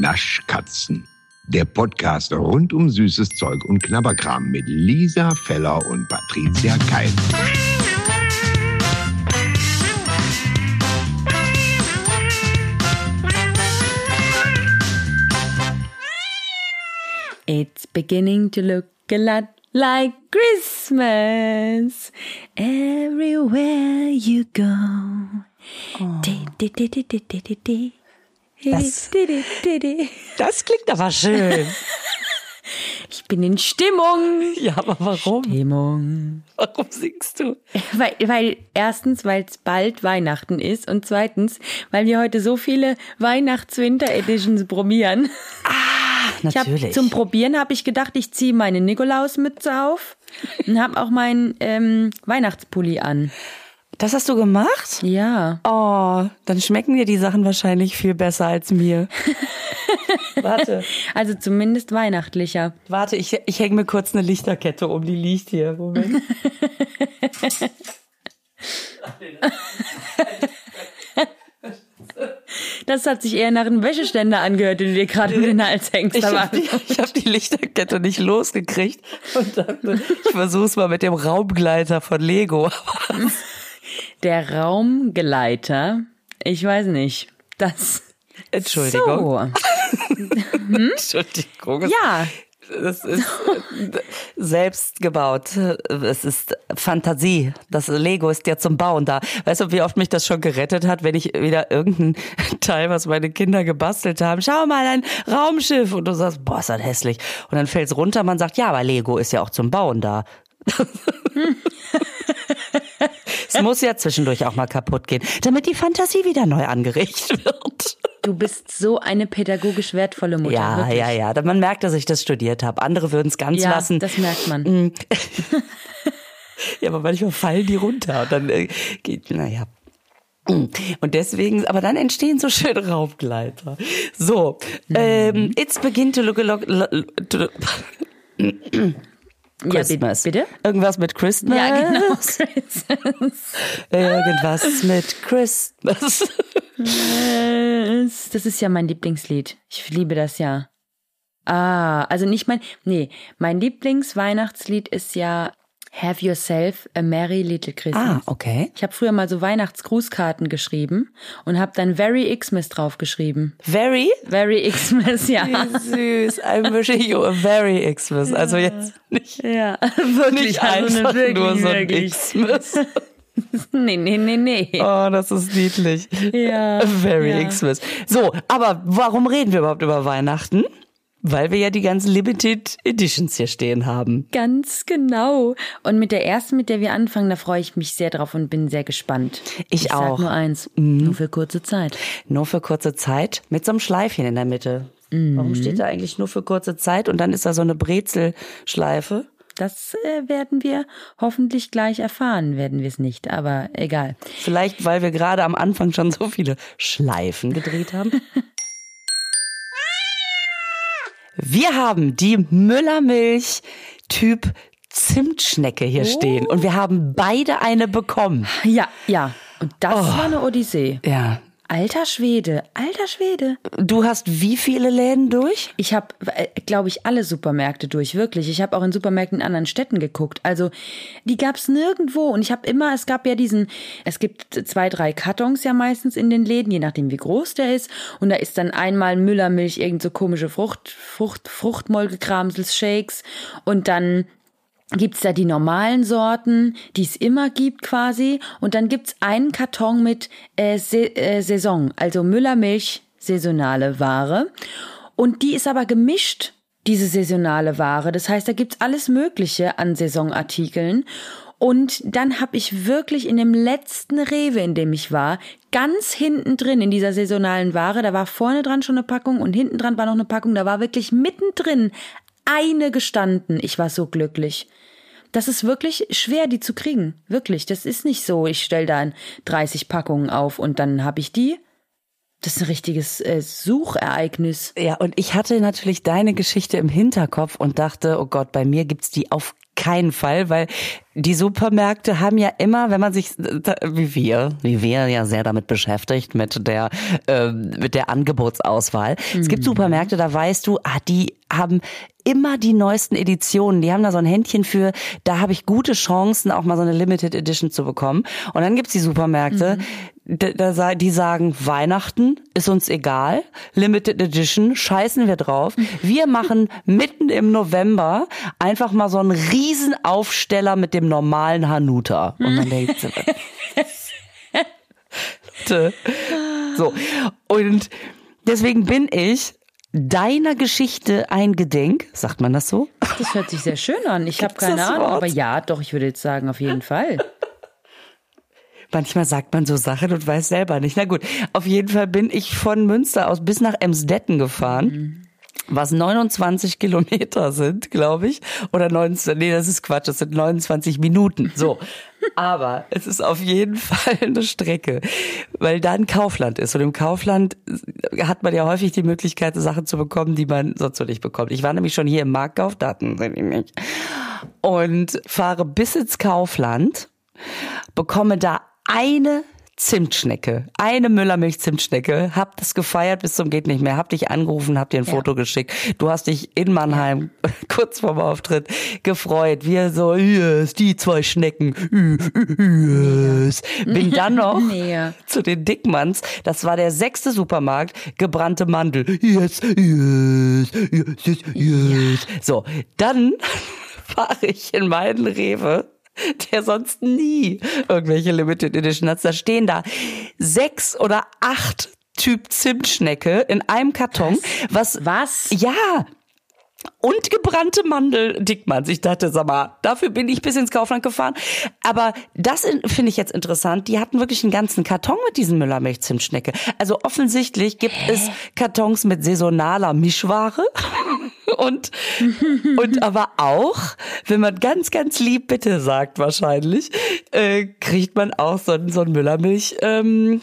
Naschkatzen. Der Podcast rund um süßes Zeug und Knabberkram mit Lisa Feller und Patricia Keil. It's beginning to look a lot like Christmas everywhere you go. Di. Das-. Das klingt aber schön. Ich bin in Stimmung. Ja, aber warum? Stimmung. Warum singst du? Weil, weil erstens, weil es bald Weihnachten ist und zweitens, weil wir heute so viele Weihnachts-Winter-Editions probieren. Ich hab, Natürlich. zum Probieren habe ich gedacht, ich ziehe meine Nikolausmütze auf und habe auch meinen ähm, Weihnachtspulli an. Das hast du gemacht? Ja. Oh, dann schmecken dir die Sachen wahrscheinlich viel besser als mir. warte, Also zumindest weihnachtlicher. warte, ich, ich hänge mir kurz eine Lichterkette um, die liegt hier. Moment. Das hat sich eher nach einem Wäscheständer angehört, den du dir gerade in den Hals hängst. Ich habe die, hab die Lichterkette nicht losgekriegt und dachte, ich versuch's mal mit dem Raumgleiter von Lego. der Raumgeleiter, ich weiß nicht. Das. Entschuldigung. So. Entschuldigung. Ja. Das ist selbst gebaut. Es ist Fantasie. Das Lego ist ja zum Bauen da. Weißt du, wie oft mich das schon gerettet hat, wenn ich wieder irgendein Teil, was meine Kinder gebastelt haben, schau mal, ein Raumschiff. Und du sagst, boah, ist das hässlich. Und dann fällt's runter, man sagt, ja, aber Lego ist ja auch zum Bauen da. es muss ja zwischendurch auch mal kaputt gehen, damit die Fantasie wieder neu angeregt wird. Du bist so eine pädagogisch wertvolle Mutter. Ja, wirklich. ja, ja. Man merkt, dass ich das studiert habe. Andere würden es ganz Ja, lassen. das merkt man. Ja, aber manchmal fallen die runter und dann äh, geht, naja. Und deswegen, aber dann entstehen so schöne Raumgleiter. So, ähm, it's begin to look a lot. To, Christmas. Ja, bitte? Irgendwas mit Christmas. Ja, genau. Irgendwas mit Christmas. Das ist ja mein Lieblingslied. Ich liebe das ja. Ah, also nicht mein, nee, mein Lieblingsweihnachtslied ist ja Have Yourself a Merry Little Christmas. Ah, okay. Ich habe früher mal so Weihnachtsgrußkarten geschrieben und habe dann Very Xmas draufgeschrieben. Very Very Xmas, ja. Wie süß. I'm wishing you a very Xmas. Also jetzt nicht, Ja, wirklich. nicht also einfach eine wirklich, nur so ein wirklich. Xmas. Nee, nee, nee, nee. Oh, das ist niedlich. Ja, Very ja. Xmas. So, aber warum reden wir überhaupt über Weihnachten? Weil wir ja die ganzen Limited Editions hier stehen haben. Ganz genau. Und mit der ersten, mit der wir anfangen, da freue ich mich sehr drauf und bin sehr gespannt. Ich ich Sag auch. Mhm. nur eins, nur für kurze Zeit. Nur für kurze Zeit mit so einem Schleifchen in der Mitte. Mhm. Warum steht da eigentlich nur für kurze Zeit und dann ist da so eine Brezelschleife? Das äh, werden wir hoffentlich gleich erfahren, werden wir es nicht, aber egal. Vielleicht, weil wir gerade am Anfang schon so viele Schleifen gedreht haben. Wir haben die Müllermilch Typ Zimtschnecke hier stehen und wir haben beide eine bekommen. Ja, ja. Und das Oh. war eine Odyssee. Ja. Alter Schwede, alter Schwede. Du hast wie viele Läden durch? Ich habe, glaube ich, alle Supermärkte durch, wirklich. Ich habe auch in Supermärkten in anderen Städten geguckt. Also die gab's nirgendwo. Und ich habe immer, es gab ja diesen, es gibt zwei, drei Kartons ja meistens in den Läden, je nachdem wie groß der ist. Und da ist dann einmal Müllermilch, irgend so komische Frucht, Frucht, Fruchtmolkekramsels, Shakes. Und dann gibt's da die normalen Sorten, die es immer gibt quasi. Und dann gibt's einen Karton mit äh, äh, Saison, also Müllermilch, saisonale Ware. Und die ist aber gemischt, diese saisonale Ware. Das heißt, da gibt's alles Mögliche an Saisonartikeln. Und dann habe ich wirklich in dem letzten Rewe, in dem ich war, ganz hinten drin in dieser saisonalen Ware, da war vorne dran schon eine Packung und hinten dran war noch eine Packung, da war wirklich mittendrin eine gestanden. Ich war so glücklich. Das ist wirklich schwer, die zu kriegen. Wirklich. Das ist nicht so, ich stell da 30 Packungen auf und dann habe ich die. Das ist ein richtiges äh, Suchereignis. Ja, und ich hatte natürlich deine Geschichte im Hinterkopf und dachte, oh Gott, bei mir gibt's die auf keinen Fall, weil die Supermärkte haben ja immer, wenn man sich wie wir, wie wir ja sehr damit beschäftigt mit der äh, mit der Angebotsauswahl. Mhm. Es gibt mhm. Supermärkte, da weißt du, ah, die haben immer die neuesten Editionen. Die haben da so ein Händchen für, da habe ich gute Chancen, auch mal so eine Limited Edition zu bekommen. Und dann gibt's die Supermärkte, mhm. die sagen, Weihnachten ist uns egal, Limited Edition, scheißen wir drauf. Wir machen mitten im November einfach mal so einen riesen Aufsteller mit dem normalen Hanuta. Und man denkt, Leute, so. Und deswegen bin ich deiner Geschichte eingedenk, sagt man das so? Das hört sich sehr schön an. Ich habe keine Ahnung, aber ja, doch, ich würde jetzt sagen, auf jeden Fall. Manchmal sagt man so Sachen und weiß selber nicht. Na gut, auf jeden Fall bin ich von Münster aus bis nach Emsdetten gefahren. Mhm was 29 Kilometer sind, glaube ich. Oder 19, nee, das ist Quatsch, das sind 29 Minuten. So. Aber es ist auf jeden Fall eine Strecke, weil da ein Kaufland ist. Und im Kaufland hat man ja häufig die Möglichkeit, Sachen zu bekommen, die man sonst so nicht bekommt. Ich war nämlich schon hier im Marktkauf, Daten sind nicht. Und fahre bis ins Kaufland, bekomme da eine Zimtschnecke. Eine Müllermilch-Zimtschnecke. Hab das gefeiert bis zum geht nicht mehr. Hab dich angerufen, hab dir ein ja. Foto geschickt. Du hast dich in Mannheim ja. kurz vorm Auftritt gefreut. Wir so, yes, die zwei Schnecken. Yes. Bin dann noch nee. zu den Dickmanns. Das war der sechste Supermarkt. Gebrannte Mandel. Yes, yes, yes, yes. Ja. So, dann fahre ich in meinen Rewe der sonst nie irgendwelche Limited Edition hat. Da stehen da sechs oder acht Typ Zimtschnecke in einem Karton. Was? Was? Ja, und gebrannte Mandel Dickmanns. Ich dachte, sag mal, dafür bin ich bis ins Kaufland gefahren. Aber das finde ich jetzt interessant. Die hatten wirklich einen ganzen Karton mit diesen Müllermilch-Zimtschnecke. Also offensichtlich gibt Hä? es Kartons mit saisonaler Mischware. Und, und aber auch, wenn man ganz, ganz lieb bitte sagt wahrscheinlich, äh, kriegt man auch so, so ein Müllermilch, ähm,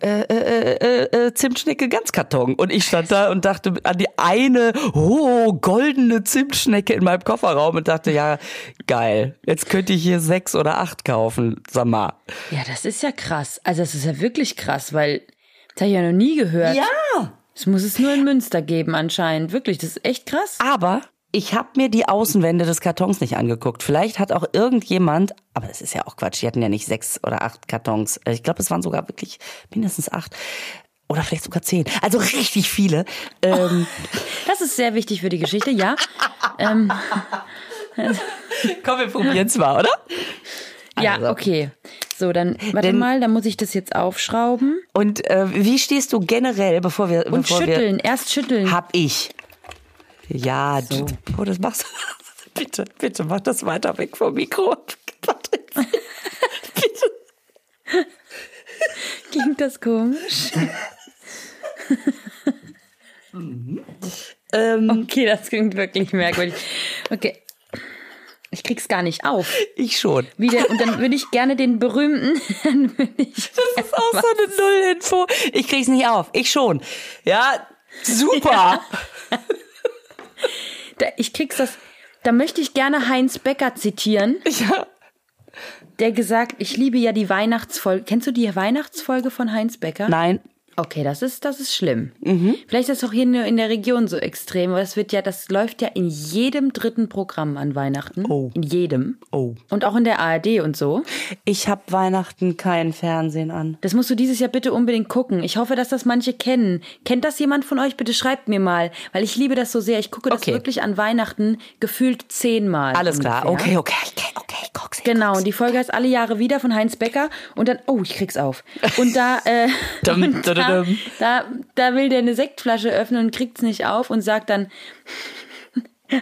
äh, äh, äh, äh, Zimtschnecke Ganzkarton. Und ich stand da und dachte an die eine, oh, goldene Zimtschnecke in meinem Kofferraum und dachte, ja, geil, jetzt könnte ich hier sechs oder acht kaufen, sag mal. Ja, das ist ja krass. Also das ist ja wirklich krass, weil das habe ich ja noch nie gehört. Ja. Es muss es nur in Münster geben anscheinend. Wirklich, das ist echt krass. Aber ich habe mir die Außenwände des Kartons nicht angeguckt. Vielleicht hat auch irgendjemand, aber das ist ja auch Quatsch, die hatten ja nicht sechs oder acht Kartons. Äh, ich glaube, es waren sogar wirklich mindestens acht. Oder vielleicht sogar zehn. Also richtig viele. Ähm, das ist sehr wichtig für die Geschichte, ja. ähm, Komm, wir probieren es mal, oder? Ja, also. okay. So, dann warte Denn, mal, dann muss ich das jetzt aufschrauben. Und äh, wie stehst du generell, bevor wir und bevor schütteln, wir, erst schütteln. Hab ich. Ja, so. du, oh, das machst du. bitte, bitte, mach das weiter weg vom Mikro. bitte. Klingt das komisch? mhm. ähm, okay, das klingt wirklich merkwürdig. Okay. Ich krieg's gar nicht auf. Ich schon. Wieder, und dann würde ich gerne den berühmten. das ist auch so eine Nullinfo. Ich krieg's nicht auf. Ich schon. Ja, super. Ja. Da, ich krieg's das. Da möchte ich gerne Heinz Becker zitieren. Ja. Der gesagt, ich liebe ja die Weihnachtsfolge. Kennst du die Weihnachtsfolge von Heinz Becker? Nein. Okay, das ist, das ist schlimm. Mhm. Vielleicht ist das auch hier in der Region so extrem, aber es wird ja, das läuft ja in jedem dritten Programm an Weihnachten. Oh. In jedem. Oh. Und auch in der ARD und so. Ich habe Weihnachten kein Fernsehen an. Das musst du dieses Jahr bitte unbedingt gucken. Ich hoffe, dass das manche kennen. Kennt das jemand von euch? Bitte schreibt mir mal, weil ich liebe das so sehr. Ich gucke das okay. wirklich an Weihnachten gefühlt zehnmal. Alles ungefähr. klar. Okay, okay, okay, okay. Guck's, genau, und die Folge heißt alle Jahre wieder von Heinz Becker. Und dann, oh, ich krieg's auf. Und da, äh, und da da, da will der eine Sektflasche öffnen und kriegt's nicht auf und sagt dann,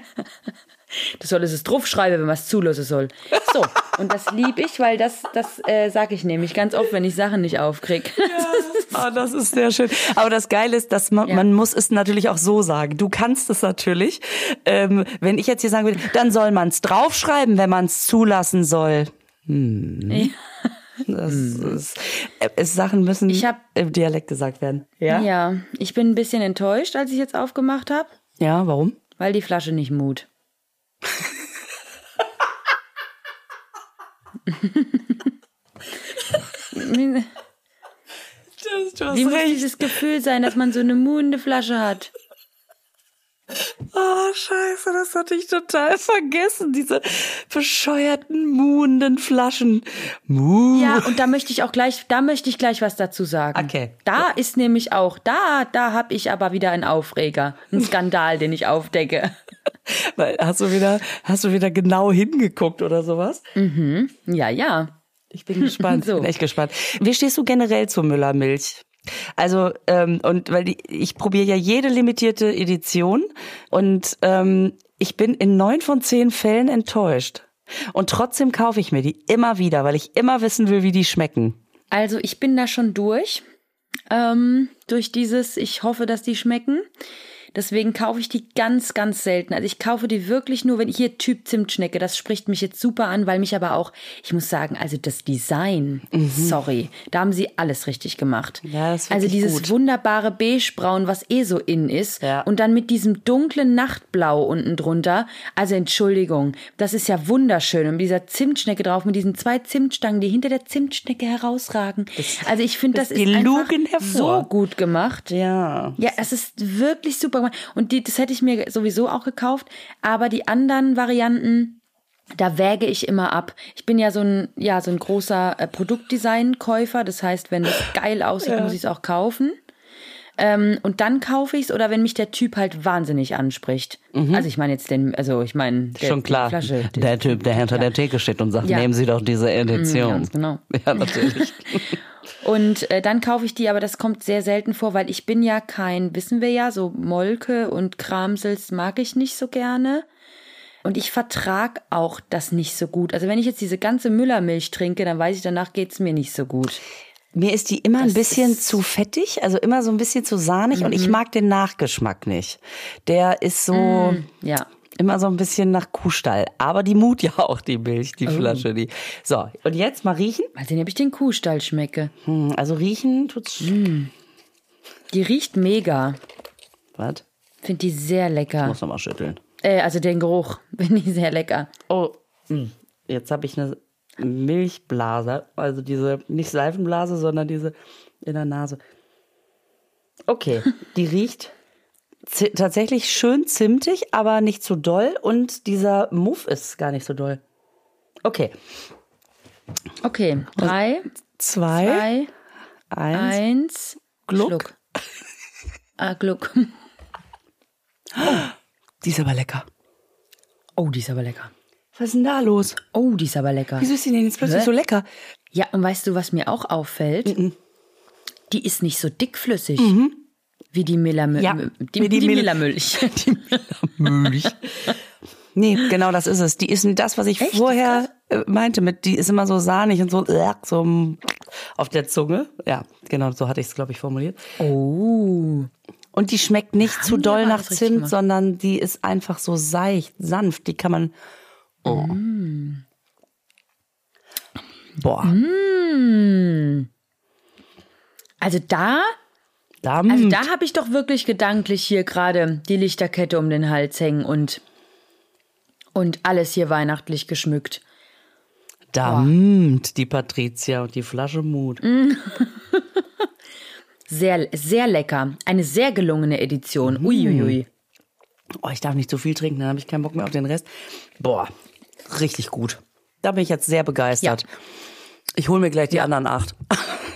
das soll es draufschreiben, wenn man es zulassen soll. So, und das lieb ich, weil das, das äh, sage ich nämlich ganz oft, wenn ich Sachen nicht aufkrieg. Ja, oh, das ist sehr schön. Aber das Geile ist, dass man, ja. man muss es natürlich auch so sagen. Du kannst es natürlich. Ähm, wenn ich jetzt hier sagen würde, dann soll man es draufschreiben, wenn man es zulassen soll. Hm. Ja. Das hm. ist, äh, Sachen müssen ich hab, im Dialekt gesagt werden. Ja? ja, ich bin ein bisschen enttäuscht, als ich jetzt aufgemacht habe. Ja, warum? Weil die Flasche nicht mut. Wie muss dieses Gefühl sein, dass man so eine muhende Flasche hat? Scheiße, das hatte ich total vergessen. Diese bescheuerten, muhenden Flaschen. Muh. Ja, und da möchte ich auch gleich, da möchte ich gleich was dazu sagen. Okay. Da ist nämlich auch, da, da habe ich aber wieder einen Aufreger, einen Skandal, den ich aufdecke. Weil, Hast du wieder, hast du wieder genau hingeguckt oder sowas? Ja, ja. Ich bin gespannt. So. Bin echt gespannt. Wie stehst du generell zur Müllermilch? Also, ähm, und weil die, ich probiere ja jede limitierte Edition und ähm, ich bin in neun von zehn Fällen enttäuscht. Und trotzdem kaufe ich mir die immer wieder, weil ich immer wissen will, wie die schmecken. Also ich bin da schon durch. Ähm, durch dieses, ich hoffe, dass die schmecken. Deswegen kaufe ich die ganz, ganz selten. Also ich kaufe die wirklich nur, wenn ich hier Typ Zimtschnecke, das spricht mich jetzt super an, weil mich aber auch, ich muss sagen, also das Design, sorry, da haben sie alles richtig gemacht. Mhm. Ja, das also dieses gut. wunderbare Beigebraun, was eh so in ist. Ja. Und dann mit diesem dunklen Nachtblau unten drunter. Also Entschuldigung, das ist ja wunderschön. Und mit dieser Zimtschnecke drauf, mit diesen zwei Zimtstangen, die hinter der Zimtschnecke herausragen. also ich finde, das, das- ist einfach hervor. so gut gemacht. Ja. Ja, es ist wirklich super gemacht. Und die, das hätte ich mir sowieso auch gekauft. Aber die anderen Varianten, da wäge ich immer ab. Ich bin ja so ein, ja, so ein großer äh, Produktdesign-Käufer. Das heißt, wenn es geil aussieht, muss ich es auch kaufen. Ähm, und dann kaufe ich es oder wenn mich der Typ halt wahnsinnig anspricht. Also ich meine jetzt den, also ich meine der, Schon klar. Die Flasche. die- der Typ, der hinter der Theke steht und sagt, Ja. nehmen Sie doch diese Edition. ganz genau. Ja, natürlich. Und äh, dann kaufe ich die, aber das kommt sehr selten vor, weil ich bin ja kein, wissen wir ja, so Molke und Kramsels mag ich nicht so gerne. Und ich vertrag auch das nicht so gut. Also wenn ich jetzt diese ganze Müllermilch trinke, dann weiß ich, danach geht's mir nicht so gut. Mir ist die immer ein Das bisschen ist- zu fettig, also immer so ein bisschen zu sahnig und Mhm. ich mag den Nachgeschmack nicht. Der ist so Ja. Immer so ein bisschen nach Kuhstall. Aber die mut ja auch, die Milch, Oh. die Flasche. Die. So, und jetzt mal riechen. Mal sehen, ob ich den Kuhstall schmecke. Hm, Also riechen tut's. Mhm. Die riecht mega. Was? Find die sehr lecker. Muss noch mal schütteln. Äh, also den Geruch. Finde ich sehr lecker. Oh, hm. jetzt habe ich eine Milchblase. Also diese, nicht Seifenblase, sondern diese in der Nase. Okay, die riecht tatsächlich schön zimtig, aber nicht zu doll. Und dieser Muff ist gar nicht so doll. Okay, Okay, drei, zwei, zwei, eins. eins, Gluck. Schluck. Ah, Gluck. Die ist aber lecker. Oh, die ist aber lecker. Was ist denn da los? Oh, die ist aber lecker. Wieso ist die denn jetzt plötzlich Hä? so lecker? Ja, und weißt du, was mir auch auffällt? Die ist nicht so dickflüssig. Wie die Millermilch. Ja, die, wie die die, Mil- Millermilch. Milch. Nee, genau das ist es. Die ist das, was ich Echt? vorher äh, meinte mit, die ist immer so sahnig und so, äh, so mm, auf der Zunge. Ja, genau, so hatte ich es, glaube ich, formuliert. Oh. Und die schmeckt nicht zu die doll nach Zimt, sondern die ist einfach so seicht, sanft. Die kann man. Oh. Mm. Boah. Also da, Da, also da habe ich doch wirklich gedanklich hier gerade die Lichterkette um den Hals hängen und, und alles hier weihnachtlich geschmückt. da mmt die Patricia und die Flasche Mut. Sehr, sehr lecker. Eine sehr gelungene Edition. Uiuiui. Oh, ich darf nicht zu viel trinken, dann habe ich keinen Bock mehr auf den Rest. Boah, richtig gut. Da bin ich jetzt sehr begeistert. Ich hole mir gleich die anderen acht.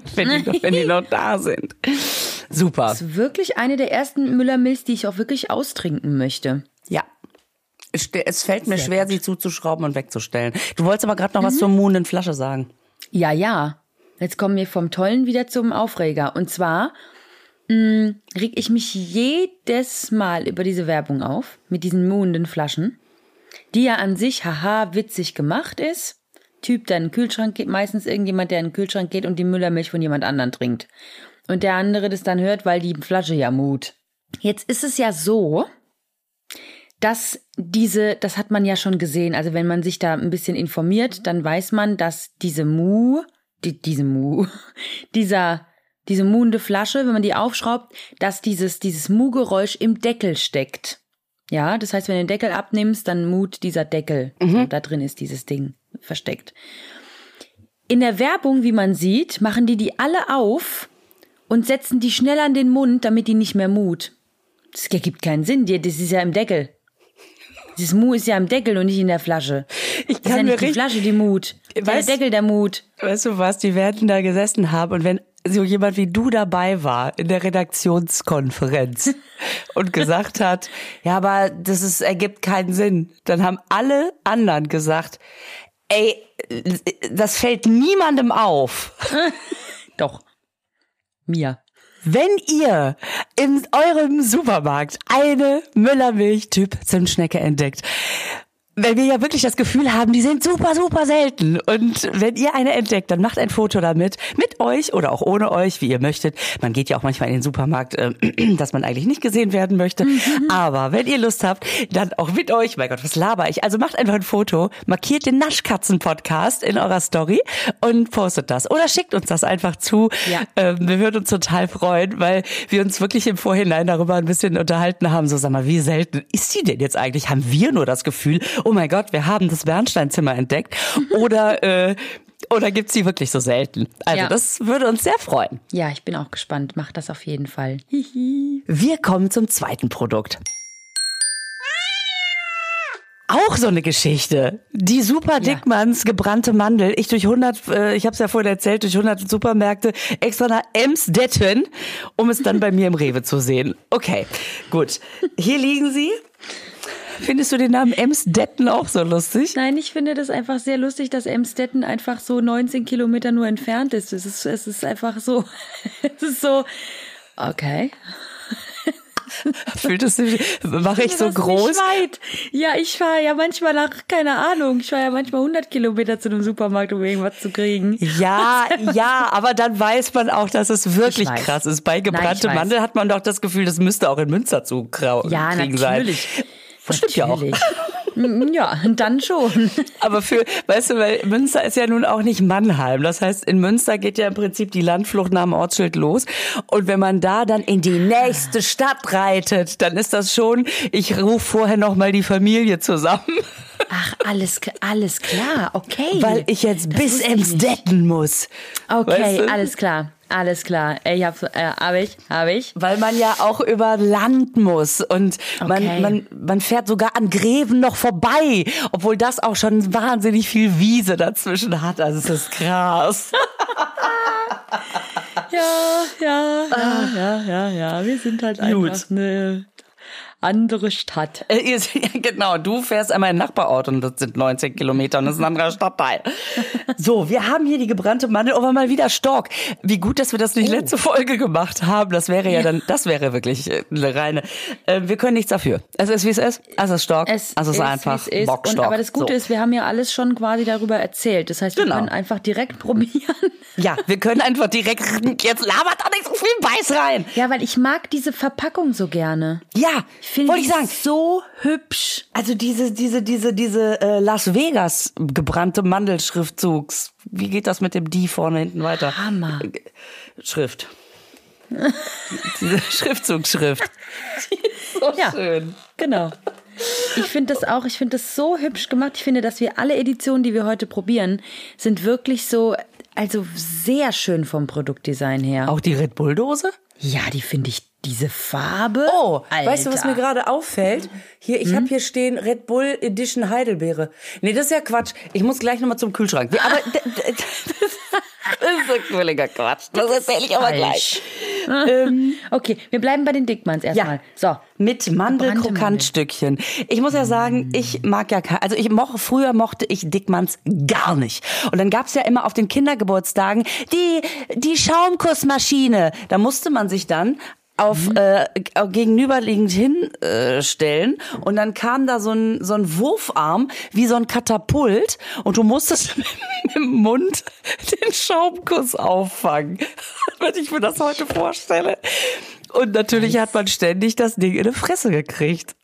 wenn, die noch, wenn die noch da sind. Super. Das ist wirklich eine der ersten Müllermilch, die ich auch wirklich austrinken möchte. Ja. Es, fällt mir Sehr schwer, gut. Mhm. sie zuzuschrauben und wegzustellen. Du wolltest aber gerade noch was zur muhenden Flasche sagen. Ja, ja. Jetzt kommen wir vom Tollen wieder zum Aufreger. Und zwar mh, reg ich mich jedes Mal über diese Werbung auf, mit diesen muhenden Flaschen, die ja an sich, haha, witzig gemacht ist. Typ, der in den Kühlschrank geht, meistens irgendjemand, der in den Kühlschrank geht und die Müllermilch von jemand anderen trinkt. Und der andere das dann hört, weil die Flasche ja mut. Jetzt ist es ja so, dass diese, das hat man ja schon gesehen, also wenn man sich da ein bisschen informiert, dann weiß man, dass diese Mu, die, diese Mu, dieser, diese muhende Flasche, wenn man die aufschraubt, dass dieses, dieses Mu-Geräusch im Deckel steckt. Ja, das heißt, wenn du den Deckel abnimmst, dann mut dieser Deckel. So, da drin ist dieses Ding. Versteckt. In der Werbung, wie man sieht, machen die die alle auf und setzen die schnell an den Mund, damit die nicht mehr mut. Das ergibt keinen Sinn, das ist ja im Deckel. Dieses Mu ist ja im Deckel und nicht in der Flasche. Ich Das ist ja kann nicht die Flasche, die Mut. Der Weißt- Deckel, der Mut. Weißt du was, die werden da gesessen haben und wenn so jemand wie du dabei war in der Redaktionskonferenz und gesagt hat, ja, aber das ist, ergibt keinen Sinn, dann haben alle anderen gesagt, ey, das fällt niemandem auf. Doch. Mir. Wenn ihr in eurem Supermarkt eine Müllermilch-Typ Zimtschnecke entdeckt, wenn wir ja wirklich das Gefühl haben, die sind super, super selten. Und wenn ihr eine entdeckt, dann macht ein Foto damit, mit euch oder auch ohne euch, wie ihr möchtet. Man geht ja auch manchmal in den Supermarkt, äh, dass man eigentlich nicht gesehen werden möchte. Aber wenn ihr Lust habt, dann auch mit euch. Mein Gott, was laber ich? Also macht einfach ein Foto, markiert den Naschkatzen-Podcast in eurer Story und postet das. Oder schickt uns das einfach zu. Ja. Ähm, wir würden uns total freuen, weil wir uns wirklich im Vorhinein darüber ein bisschen unterhalten haben. So, sag mal, wie selten ist sie denn jetzt eigentlich? Haben wir nur das Gefühl, oh mein Gott, wir haben das Bernsteinzimmer entdeckt? Oder, äh, oder gibt's sie wirklich so selten? Also, Ja. das würde uns sehr freuen. Ja, ich bin auch gespannt. Macht das auf jeden Fall. Hihi. Wir kommen zum zweiten Produkt. Auch so eine Geschichte. Die Super Dickmanns gebrannte Mandel. Ich durch 100, äh, ich habe es ja vorhin erzählt, durch 100 Supermärkte extra nach Emsdetten, um es dann bei mir im Rewe zu sehen. Okay, gut. Hier liegen sie. Findest du den Namen Emsdetten auch so lustig? Nein, ich finde das einfach sehr lustig, dass Emstetten einfach so 19 Kilometer nur entfernt ist. Es ist, es ist einfach so, es ist so, okay. Fühltest du, mache ich so groß? Nicht weit. Ja, ich fahre ja manchmal nach, keine Ahnung, ich fahre ja manchmal 100 Kilometer zu einem Supermarkt, um irgendwas zu kriegen. Ja, ja, aber dann weiß man auch, dass es wirklich krass ist. Bei gebrannte. Mandel hat man doch das Gefühl, das müsste auch in Münster zu Ja, kriegen natürlich. sein. Das stimmt ja auch. Ja, dann schon. Aber für, weißt du, weil Münster ist ja nun auch nicht Mannheim. Das heißt, in Münster geht ja im Prinzip die Landflucht nach dem Ortsschild los. Und wenn man da dann in die nächste Stadt reitet, dann ist das schon, ich rufe vorher noch mal die Familie zusammen, Ach, alles, alles klar, okay. weil ich jetzt Das bis nicht. Emsdetten muss. Okay, Weißt du? alles klar, alles klar. Ich hab's, äh, hab ich, hab ich. Weil man ja auch über Land muss und man, Okay. man, man fährt sogar an Gräben noch vorbei, obwohl das auch schon wahnsinnig viel Wiese dazwischen hat. Also es ist krass. Ja, ja, ja, ja, ja, ja. Wir sind halt Gut. einfach eine andere Stadt. Äh, genau, du fährst einmal in den Nachbarort und das sind 19 Kilometer und das ist ein anderer Stadtteil. So, wir haben hier die gebrannte Mandel, aber mal wieder Stork. Wie gut, dass wir das nicht letzte Folge gemacht haben. Das wäre ja, dann, das wäre wirklich äh, eine reine. Äh, wir können nichts dafür. Es ist wie es ist. Es ist Stork. Es also es ist, einfach es ist. Und, aber das Gute so. ist, wir haben ja alles schon quasi darüber erzählt. Das heißt, wir Genau. können einfach direkt probieren. Ja, wir können einfach direkt. Jetzt labert da nicht so viel Beiß rein. Ja, weil ich mag diese Verpackung so gerne. Ja, Ich finde die ich sagen. so hübsch. Also diese, diese, diese, diese äh, Las Vegas gebrannte Mandelschriftzugs. Wie geht das mit dem die vorne hinten weiter? Hammer. Schrift. diese Schriftzugschrift. Die ist so Ja. schön. Genau. Ich finde das auch, ich finde das so hübsch gemacht. Ich finde, dass wir alle Editionen, die wir heute probieren, sind wirklich so, also sehr schön vom Produktdesign her. Auch die Red Bull Dose? Ja, die finde ich, diese Farbe. Oh, Alter. weißt du, was mir gerade auffällt? Hier, ich habe hier stehen Red Bull Edition Heidelbeere. Nee, das ist ja Quatsch. Ich muss gleich nochmal zum Kühlschrank. Aber d- d- das ist so völliger Quatsch. Das erzähle ich aber gleich. Falsch. okay, wir bleiben bei den Dickmanns erstmal. So. Mit Mandelkrokantstückchen. Ich muss ja sagen, ich mag ja keine, also ich mochte, früher mochte ich Dickmanns gar nicht. Und dann gab's ja immer auf den Kindergeburtstagen die, die Schaumkussmaschine. Da musste man sich dann auf äh, gegenüberliegend hinstellen äh, und dann kam da so ein so ein Wurfarm wie so ein Katapult und du musstest mit dem Mund den Schaumkuss auffangen. Wenn ich mir das heute vorstelle. Und natürlich hat man ständig das Ding in die Fresse gekriegt.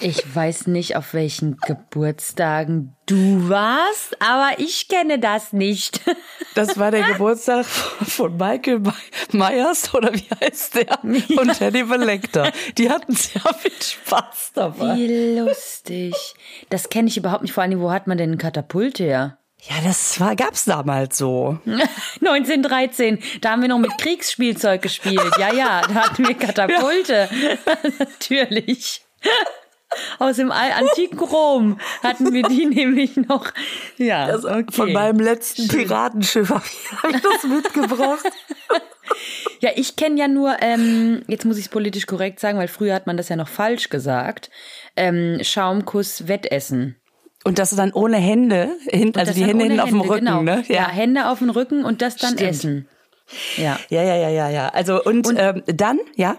Ich weiß nicht, auf welchen Geburtstagen du warst, aber ich kenne das nicht. Das war der Geburtstag von Michael Myers oder wie heißt der? Und Hannibal Lecter. Die hatten sehr viel Spaß dabei. Wie lustig. Das kenne ich überhaupt nicht. Vor allem, wo hat man denn ein Katapult her? Ja, das war, gab's damals so. 1913, da haben wir noch mit Kriegsspielzeug gespielt. Ja, ja, da hatten wir Katapulte. Ja. Natürlich. Aus dem antiken Rom hatten wir die nämlich noch. Ja, das, okay. Von meinem letzten Piratenschiff habe ich das mitgebracht. ja, ich kenne ja nur, ähm, jetzt muss ich es politisch korrekt sagen, weil früher hat man das ja noch falsch gesagt, ähm, Schaumkuss Wettessen. Und das dann ohne Hände, hin, also die Hände hinten auf dem Rücken, genau. ne? Ja. ja. Hände auf dem Rücken und das dann Stimmt. essen. Ja. Ja, ja, ja, ja, ja. Also und, und ähm, dann, ja.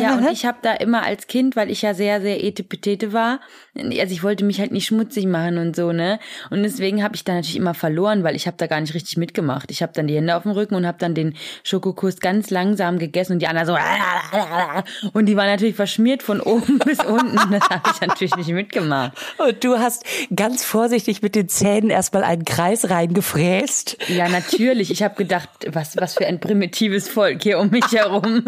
Ja, und ich habe da immer als Kind, weil ich ja sehr, sehr etepetete war, also ich wollte mich halt nicht schmutzig machen und so, ne? Und deswegen habe ich da natürlich immer verloren, weil ich habe da gar nicht richtig mitgemacht. Ich habe dann die Hände auf dem Rücken und habe dann den Schokokuss ganz langsam gegessen und die anderen so und die waren natürlich verschmiert von oben bis unten. Das habe ich natürlich nicht mitgemacht. Und du hast ganz vorsichtig mit den Zähnen erstmal einen Kreis reingefräst. Ja, natürlich. Ich habe gedacht, was was für ein primitives Volk hier um mich herum.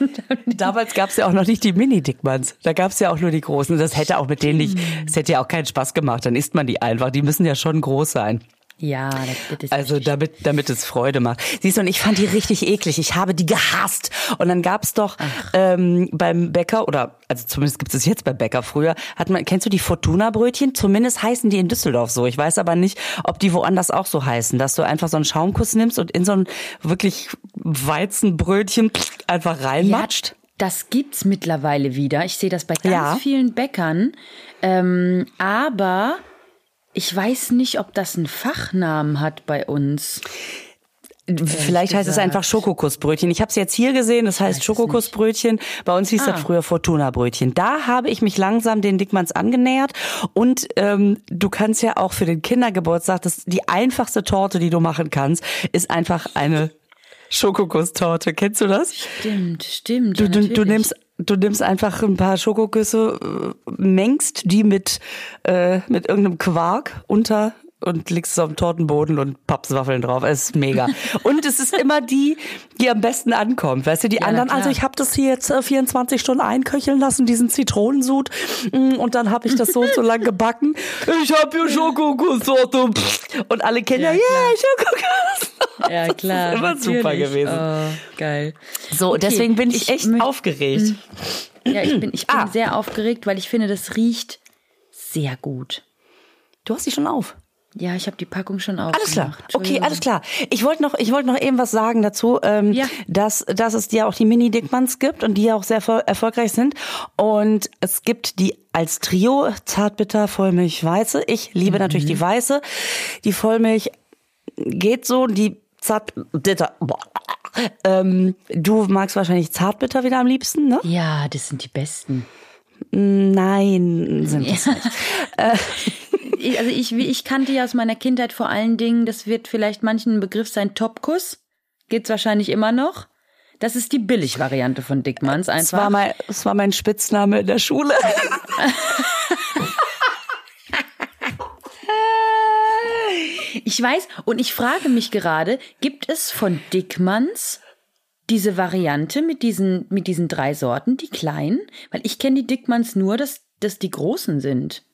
Und, Damals gab es ja auch noch nicht die Mini-Dickmanns. Da gab es ja auch nur die großen. Das hätte auch mit denen nicht, es hätte ja auch keinen Spaß gemacht. Dann isst man die einfach. Die müssen ja schon groß sein. Ja, das, das ist Also damit, damit es Freude macht. Siehst du, und ich fand die richtig eklig. Ich habe die gehasst. Und dann gab's doch ähm, beim Bäcker, oder also zumindest gibt es jetzt beim Bäcker früher, hat man, kennst du die Fortuna-Brötchen? Zumindest heißen die in Düsseldorf so. Ich weiß aber nicht, ob die woanders auch so heißen, dass du einfach so einen Schaumkuss nimmst und in so ein wirklich Weizenbrötchen einfach reinmatscht. Ja. Das gibt's mittlerweile wieder. Ich sehe das bei ganz Ja. vielen Bäckern. Ähm, aber ich weiß nicht, ob das einen Fachnamen hat bei uns. Vielleicht heißt es einfach Schokokussbrötchen. Ich habe es jetzt hier gesehen, das heißt Schokokussbrötchen. Bei uns hieß Ah. das früher Fortuna-Brötchen. Da habe ich mich langsam den Dickmanns angenähert. Und ähm, du kannst ja auch für den Kindergeburtstag, das die einfachste Torte, die du machen kannst, ist einfach eine Schokokusstorte. Kennst du das? Stimmt, stimmt. Du, ja, du, du nimmst Du nimmst einfach ein paar Schokoküsse, äh, mengst die mit, äh, mit irgendeinem Quark unter und legst es auf den Tortenboden und Pappswaffeln drauf. Es ist mega. und es ist immer die, die am besten ankommt. Weißt du, die na anderen, also ich habe das hier jetzt äh, 24 Stunden einköcheln lassen, diesen Zitronensud. Mm, Und dann habe ich das so und so lang gebacken. Ich habe hier Schokokusstorte. Und alle kennen ja, Ja, yeah, Schokokuss. Ja, klar. Das ist immer super natürlich. gewesen. Oh, geil. So, deswegen bin ich, ich echt aufgeregt. Ja, ich bin, ich bin Ah. sehr aufgeregt, weil ich finde, das riecht sehr gut. Du hast die schon auf. Ja, ich habe die Packung schon aufgemacht. Alles klar. Okay, alles klar. Ich wollte noch, ich wollte noch eben was sagen dazu, ähm, Ja. dass, dass es ja auch die Mini-Dickmanns gibt und die ja auch sehr erfol- erfolgreich sind. Und es gibt die als Trio Zartbitter, Vollmilch, Weiße. Ich liebe natürlich die Weiße. Die Vollmilch geht so, die Zartbitter. Boah. Ähm, du magst wahrscheinlich Zartbitter wieder am liebsten, ne? Ja, das sind die besten. Nein, sind es nicht. Ich- Also ich, ich kannte ja aus meiner Kindheit vor allen Dingen, das wird vielleicht manchen ein Begriff sein, Topkuss. Gibt's wahrscheinlich immer noch. Das ist die Billig-Variante von Dickmanns Das war einfach. mein, das war mein Spitzname in der Schule. Ich weiß, und ich frage mich gerade, gibt es von Dickmanns diese Variante mit diesen, mit diesen drei Sorten, die kleinen? Weil ich kenne die Dickmanns nur, dass, dass die großen sind.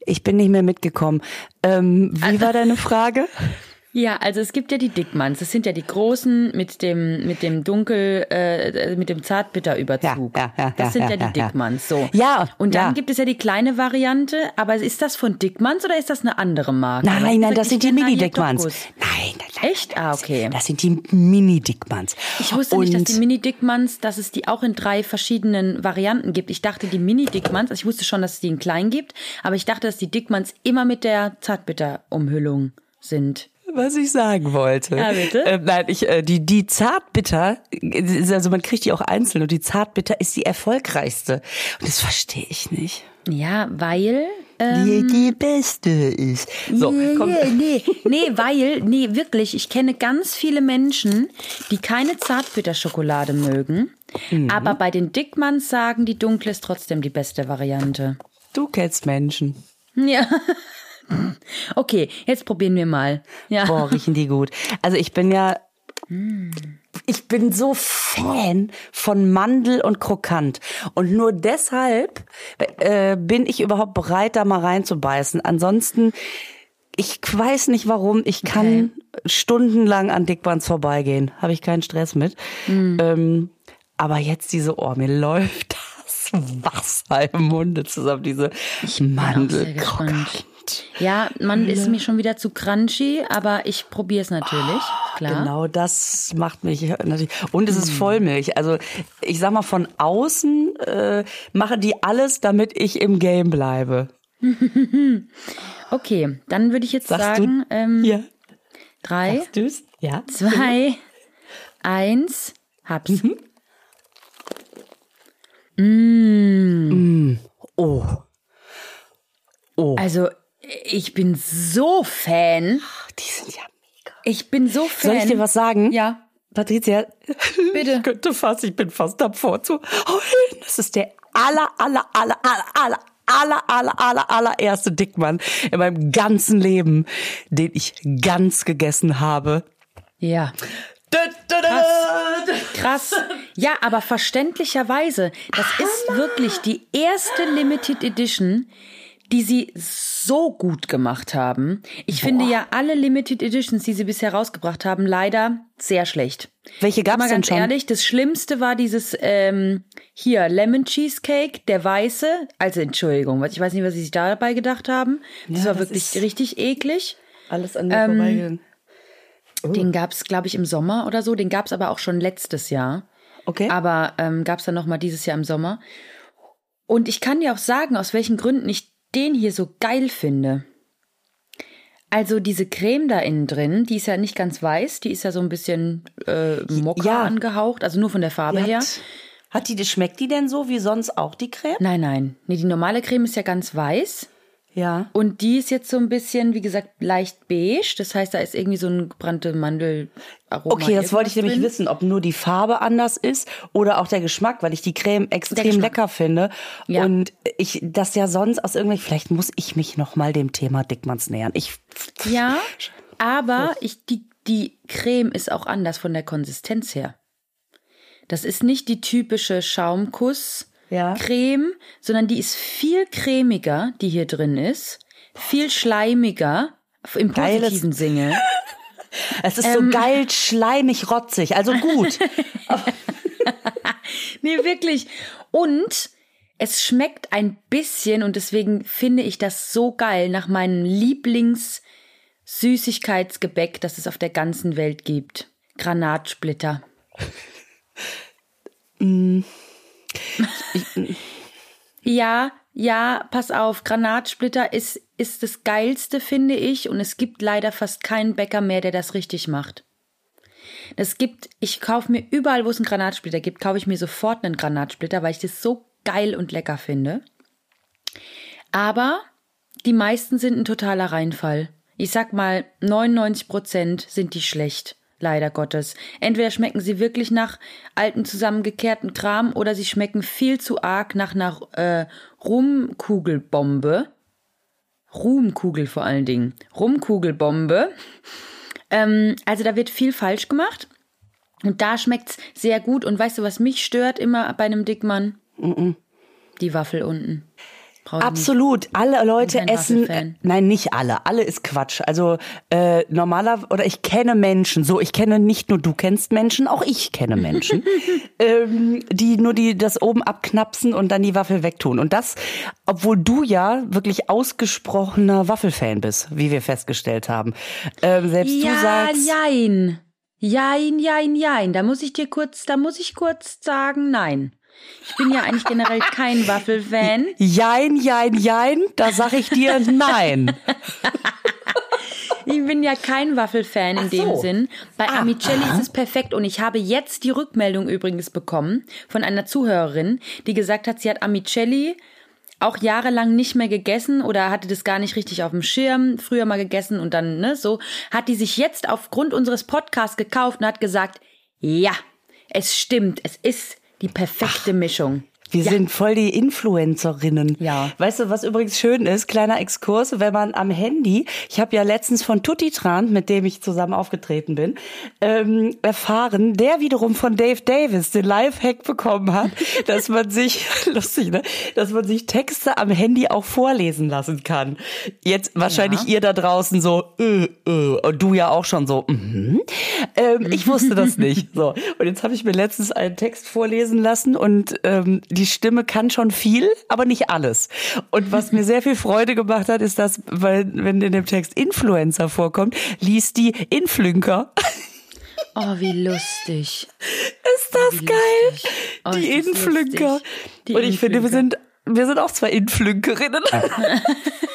Ich bin nicht mehr mitgekommen. Ähm, wie war deine Frage? Ja, also es gibt ja die Dickmanns. Das sind ja die großen mit dem mit dem dunkel äh, mit dem Zartbitterüberzug. Ja, ja, ja, das sind ja, ja, ja, die ja. Dickmanns. So. Ja, Und dann ja. gibt es ja die kleine Variante. Aber ist das von Dickmanns oder ist das eine andere Marke? Nein, nein, das ich sind die Mini-Dickmanns. Topkus. Nein, nein, nein. Echt? Ah, okay. Das sind die Mini-Dickmanns. Ich wusste nicht, dass Und- die Mini-Dickmanns, dass es die auch in drei verschiedenen Varianten gibt. Ich dachte, die Mini-Dickmanns, also ich wusste schon, dass es die in klein gibt, aber ich dachte, dass die Dickmanns immer mit der Zartbitter-Umhüllung sind. Was ich sagen wollte. Ja, bitte? Ähm, nein, ich, äh, die, die Zartbitter, äh, also man kriegt die auch einzeln und die Zartbitter ist die erfolgreichste. Und das verstehe ich nicht. Ja, weil die die beste ist. So, nee, komm. nee, nee, nee, weil, nee, wirklich, ich kenne ganz viele Menschen, die keine Zartbitterschokolade mögen, Mhm. aber bei den Dickmanns sagen, die dunkle ist trotzdem die beste Variante. Du kennst Menschen. Ja. Okay, jetzt probieren wir mal. Ja. Boah, riechen die gut. Also ich bin ja, ich bin so Fan von Mandel und Krokant. Und nur deshalb äh, bin ich überhaupt bereit, da mal reinzubeißen. Ansonsten ich weiß nicht warum, ich kann stundenlang an Dickmanns vorbeigehen. Habe ich keinen Stress mit. Ähm, aber jetzt diese, oh, mir läuft das Wasser im Munde zusammen, diese Mandelkrokant. Ja, man ist mir schon wieder zu crunchy, aber ich probiere es natürlich, klar. Genau das macht mich natürlich. Und es ist Vollmilch. Also ich sag mal, von außen äh, machen die alles, damit ich im Game bleibe. Okay, dann würde ich jetzt Sagst sagen, ähm, Ja. drei? Ja. zwei, eins, hab's. Oh. Oh. Also, ich bin so Fan. die sind ja mega. Ich bin so Fan. Soll ich dir was sagen? Ja, Patricia, Bitte. ich könnte fast, ich bin fast davor zu heulen. Das ist der aller, aller, aller, aller, aller, aller, aller, aller, allererste Dickmann in meinem ganzen Leben, den ich ganz gegessen habe. ja. Krass. Ja, aber verständlicherweise, das ist wirklich die erste Limited Edition, die sie so gut gemacht haben. Ich finde ja alle Limited Editions, die sie bisher rausgebracht haben, leider sehr schlecht. Welche gab's Mal denn ganz schon? ehrlich, das Schlimmste war dieses ähm, hier Lemon Cheesecake, der weiße. Also Entschuldigung, ich weiß nicht, was sie sich dabei gedacht haben. Das Ja, war das wirklich richtig eklig. Alles an mir vorbeigegangen. Den gab's, glaube ich, im Sommer oder so. Den gab's aber auch schon letztes Jahr. Okay. Aber ähm, gab's dann noch mal dieses Jahr im Sommer. Und ich kann dir auch sagen, aus welchen Gründen ich den hier so geil finde. Also diese Creme da innen drin, die ist ja nicht ganz weiß, die ist ja so ein bisschen äh, Mokka Ja. angehaucht, also nur von der Farbe her. hat, hat die, schmeckt die denn so wie sonst auch die Creme? Nein, nein. Nee, die normale Creme ist ja ganz weiß. Ja. Und die ist jetzt so ein bisschen, wie gesagt, leicht beige. Das heißt, da ist irgendwie so ein gebrannte Mandelaroma. Okay, das wollte ich irgendwas nämlich drin. wissen, ob nur die Farbe anders ist oder auch der Geschmack, weil ich die Creme extrem lecker finde Ja. und ich das ja sonst aus irgendwelchen vielleicht muss ich mich noch mal dem Thema Dickmanns nähern. Ich Ja, aber ich, die, die Creme ist auch anders von der Konsistenz her. Das ist nicht die typische Schaumkuss Ja. Creme, sondern die ist viel cremiger, die hier drin ist, viel schleimiger im Geiles- positiven Sinne. es ist Ähm. so geil schleimig rotzig, also gut. Nee, wirklich. Und es schmeckt ein bisschen, und deswegen finde ich das so geil, nach meinem Lieblings-Süßigkeitsgebäck, das es auf der ganzen Welt gibt. Granatsplitter. ja, ja, pass auf, Granatsplitter ist, ist das Geilste, finde ich, und es gibt leider fast keinen Bäcker mehr, der das richtig macht. Das gibt, ich kaufe mir überall, wo es einen Granatsplitter gibt, kaufe ich mir sofort einen Granatsplitter, weil ich das so geil und lecker finde. Aber die meisten sind ein totaler Reinfall. Ich sag mal, 99 Prozent sind die schlecht. Leider Gottes. Entweder schmecken sie wirklich nach alten zusammengekehrten Kram oder sie schmecken viel zu arg nach einer äh, Rumkugelbombe. Ruhmkugel vor allen Dingen. Rumkugelbombe. Ähm, also da wird viel falsch gemacht. Und da schmeckt's sehr gut. Und weißt du, was mich stört immer bei einem Dickmann? Die Waffel unten. Brauch ich nicht. Absolut. Alle Leute essen. Nein, nicht alle. Alle ist Quatsch. Also äh, normaler oder ich kenne Menschen. So, ich kenne nicht nur du kennst Menschen, auch ich kenne Menschen, ähm, die nur die das oben abknapsen und dann die Waffel wegtun. Und das, obwohl du ja wirklich ausgesprochener Waffelfan bist, wie wir festgestellt haben. Ähm, selbst ja, du sagst. jein. Jein, jein, jein. Da muss ich dir kurz, da muss ich kurz sagen, nein. Ich bin ja eigentlich generell kein Waffelfan. Jein, jein, jein, da sag ich dir nein. Ich bin ja kein Waffelfan in Ach dem so. Sinn. Bei Ah, Amicelli aha. ist es perfekt und ich habe jetzt die Rückmeldung übrigens bekommen von einer Zuhörerin, die gesagt hat, sie hat Amicelli auch jahrelang nicht mehr gegessen oder hatte das gar nicht richtig auf dem Schirm, früher mal gegessen und dann, ne, so, hat die sich jetzt aufgrund unseres Podcasts gekauft und hat gesagt, ja, es stimmt, es ist die perfekte Mischung. Wir Ja. sind voll die Influencerinnen. Ja. Weißt du, was übrigens schön ist? Kleiner Exkurs, wenn man am Handy, ich habe ja letztens von Tutti Tran, mit dem ich zusammen aufgetreten bin, ähm, erfahren, der wiederum von Dave Davis den Lifehack bekommen hat, dass man sich, lustig, ne, dass man sich Texte am Handy auch vorlesen lassen kann. Jetzt wahrscheinlich ihr da draußen so, äh, äh, und du ja auch schon so, mhm. ähm, ich wusste das nicht. So. Und jetzt habe ich mir letztens einen Text vorlesen lassen und ähm, die Stimme kann schon viel, aber nicht alles. Und was mir sehr viel Freude gemacht hat, ist, dass, weil, wenn in dem Text Influencer vorkommt, liest die Inflünker. Oh, wie lustig. Ist das wie geil? Oh, die Inflünker. Und ich finde, wir sind, wir sind auch zwei Inflünkerinnen.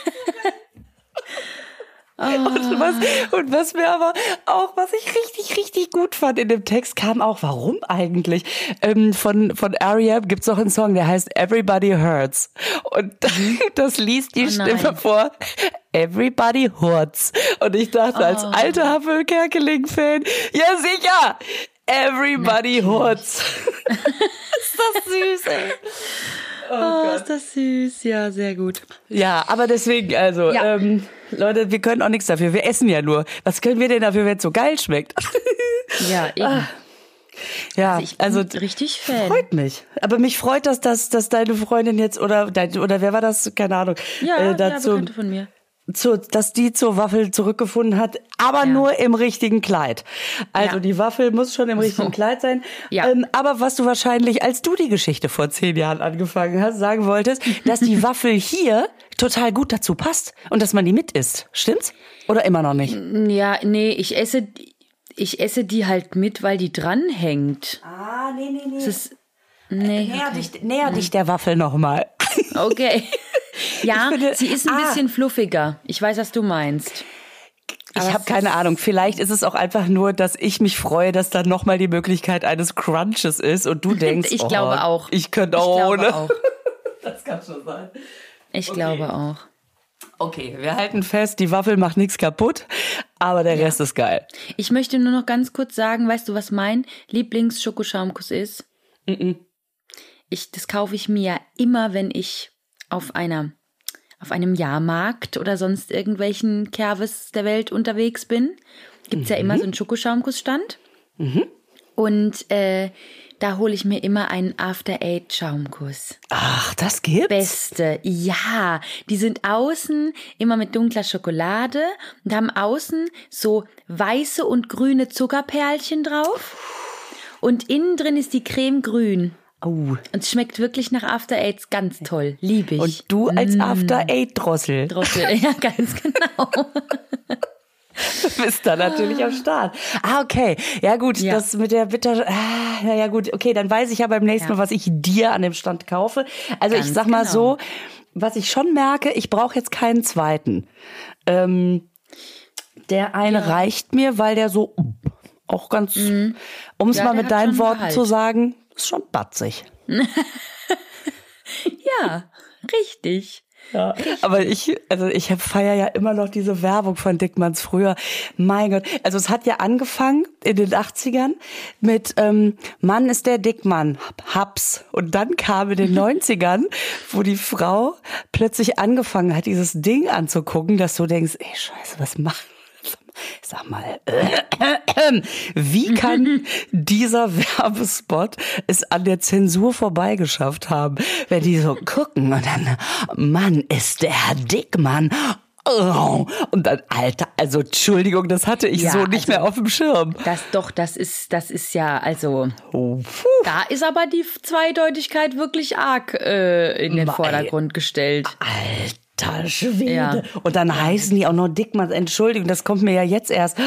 Und, was, und was mir aber auch, was ich richtig, richtig gut fand in dem Text, kam auch, warum eigentlich? Ähm, von, von R.E.M. gibt's auch einen Song, der heißt Everybody Hurts. Und das liest die Oh Stimme vor. Everybody Hurts. Und ich dachte, als Oh. alter Havel Kerkeling-Fan, ja sicher! Everybody Hurts. ist das süß, ey. Oh, ist das süß. Ja, sehr gut. Ja, aber deswegen, also, Ja. ähm, Leute, wir können auch nichts dafür. Wir essen ja nur. Was können wir denn dafür, wenn es so geil schmeckt? Ja, eben. ja, ich bin also richtig Fan. freut mich. Aber mich freut das, dass, dass deine Freundin jetzt oder dein, oder wer war das? Keine Ahnung. Ja, äh, ja, dazu, Bekannte von mir. Zu, dass die zur Waffel zurückgefunden hat, aber Ja. nur im richtigen Kleid. Also Ja. die Waffel muss schon im richtigen So. Kleid sein. Ja. Ähm, aber was du wahrscheinlich, als du die Geschichte vor zehn Jahren angefangen hast, sagen wolltest, dass die Waffel hier total gut dazu passt und dass man die mit isst. Stimmt's? Oder immer noch nicht? Ja, nee, ich esse, ich esse die halt mit, weil die dranhängt. Ah, nee, nee, nee. Das ist, nee, Näher, dich, näher dich der Waffel nochmal. okay. Ja, Ich finde- sie ist ein ah. bisschen fluffiger. Ich weiß, was du meinst. Ich habe keine Ahnung. Vielleicht ist es auch einfach nur, dass ich mich freue, dass da nochmal die Möglichkeit eines Crunches ist und du denkst, Ich oh, glaube auch. Ich könnte Ich auch glaube ohne. auch. Das kann schon sein. Ich glaube auch. Okay, wir halten fest, die Waffel macht nichts kaputt, aber der Rest ist geil. Ich möchte nur noch ganz kurz sagen, weißt du, was mein Lieblings-Schokoschaumkuss ist? Ich, das kaufe ich mir immer, wenn ich auf einer, auf einem Jahrmarkt oder sonst irgendwelchen Kerves der Welt unterwegs bin. Gibt's ja immer so einen Schokoschaumkussstand. Und äh, da hole ich mir immer einen After Eight Schaumkuss. Ach, das gibt's? Beste, ja. Die sind außen immer mit dunkler Schokolade und haben außen so weiße und grüne Zuckerperlchen drauf. Und innen drin ist die Creme grün. Oh. Und es schmeckt wirklich nach After Eights ganz toll. Liebe ich. Und du als After Eight Drossel Drossel, ja, ganz genau. bist da natürlich am Start. Ah, okay. Ja gut, Ja. das mit der Bitter... Ah, na ja gut, okay, dann weiß ich ja beim nächsten Ja. Mal, was ich dir an dem Stand kaufe. Also ich Ganz sag mal genau. so, was ich schon merke, ich brauche jetzt keinen zweiten. Ähm, der eine reicht mir, weil der so auch ganz, um es Ja, mal mit deinen Worten Gehalt. zu sagen, ist schon batzig. Ja, richtig. Ja, aber ich, also ich feiere ja immer noch diese Werbung von Dickmanns früher. Mein Gott, also es hat ja angefangen in den 80ern mit ähm, Mann ist der Dickmann, Haps. Und dann kam in den 90ern, wo die Frau plötzlich angefangen hat, dieses Ding anzugucken, dass du denkst, ey Scheiße, was macht Sag mal, wie kann dieser Werbespot es an der Zensur vorbeigeschafft haben, wenn die so gucken und dann, Mann, ist der Dickmann. Oh. Und dann, Alter, also Entschuldigung, das hatte ich Ja, so nicht also- mehr auf dem Schirm. Das doch, das ist, das ist ja, also, Oh, da ist aber die Zweideutigkeit wirklich arg äh, in den. Vordergrund gestellt. Alter Schwede. Ja. Und dann heißen die auch noch Dickmann. Entschuldigung, das kommt mir ja jetzt erst.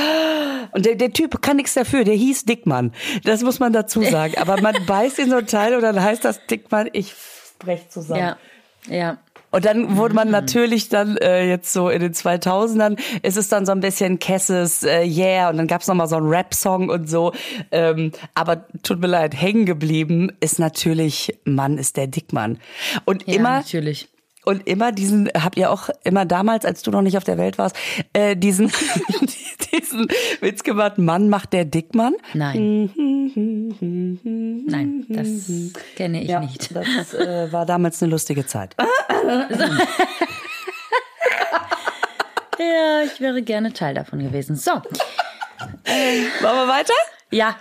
Und der, der Typ kann nichts dafür, der hieß Dickmann. Das muss man dazu sagen. Aber man beißt in so ein Teil und dann heißt das Dickmann, ich brech zusammen. Ja, ja. Und dann wurde man natürlich dann äh, jetzt so in den 2000ern, ist es dann so ein bisschen Kesses äh, Yeah und dann gab's noch mal so einen Rap-Song und so. Ähm, aber tut mir leid, hängen geblieben ist natürlich Mann ist der Dickmann. Und Ja, immer natürlich. Und immer diesen, habt ihr auch immer damals, als du noch nicht auf der Welt warst, äh, diesen, diesen Witz gemacht, Mann macht der Dickmann? Nein. Nein, das kenne ich Ja, nicht. das äh, war damals eine lustige Zeit. Ja, ich wäre gerne Teil davon gewesen. So, Machen wir weiter? ja,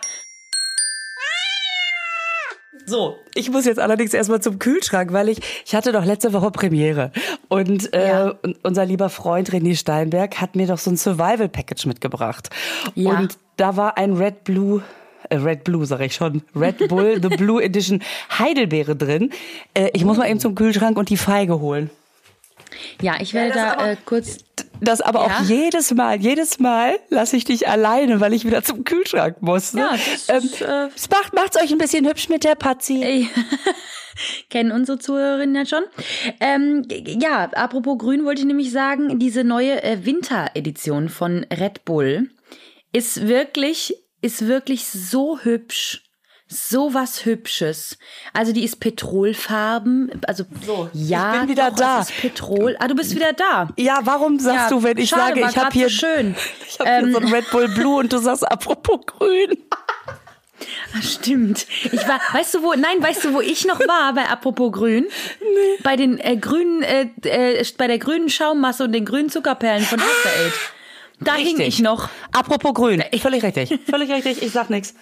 So, ich muss jetzt allerdings erstmal zum Kühlschrank, weil ich, ich hatte doch letzte Woche Premiere. Und äh, Ja. unser lieber Freund René Steinberg hat mir doch so ein Survival-Package mitgebracht. Ja. Und da war ein Red Blue, äh, Red Blue sag ich schon, Red Bull, The Blue Edition Heidelbeere drin. Äh, ich muss mal eben zum Kühlschrank und die Feige holen. Ja, ich werde das da aber- äh, kurz. Das aber Ja. auch jedes Mal, jedes Mal lasse ich dich alleine, weil ich wieder zum Kühlschrank muss. Ne? Ja, das ähm, ist, äh, es macht, macht's euch ein bisschen hübsch mit der Patzi. Kennen unsere Zuhörerinnen ja schon. Ähm, ja, apropos Grün wollte ich nämlich sagen, diese neue äh, Winteredition von Red Bull ist wirklich, ist wirklich so hübsch. So was Hübsches. Also die ist Petrolfarben. Also So, ja, ich bin wieder doch, da. Petrol. Ah, du bist wieder da. Ja, warum sagst Ja, du, wenn ich schade, sage, ich habe hier, so schön. ich hab hier so ein Red Bull Blue und du sagst apropos grün. Ah, Stimmt. Ich war, weißt du wo, nein, weißt du, wo ich noch war bei Apropos Grün? Bei den äh, grünen, äh, äh, bei der grünen Schaummasse und den grünen Zuckerperlen von After Eight. Da hing ich noch. Apropos grün. Völlig richtig. Völlig richtig. Ich sag nichts.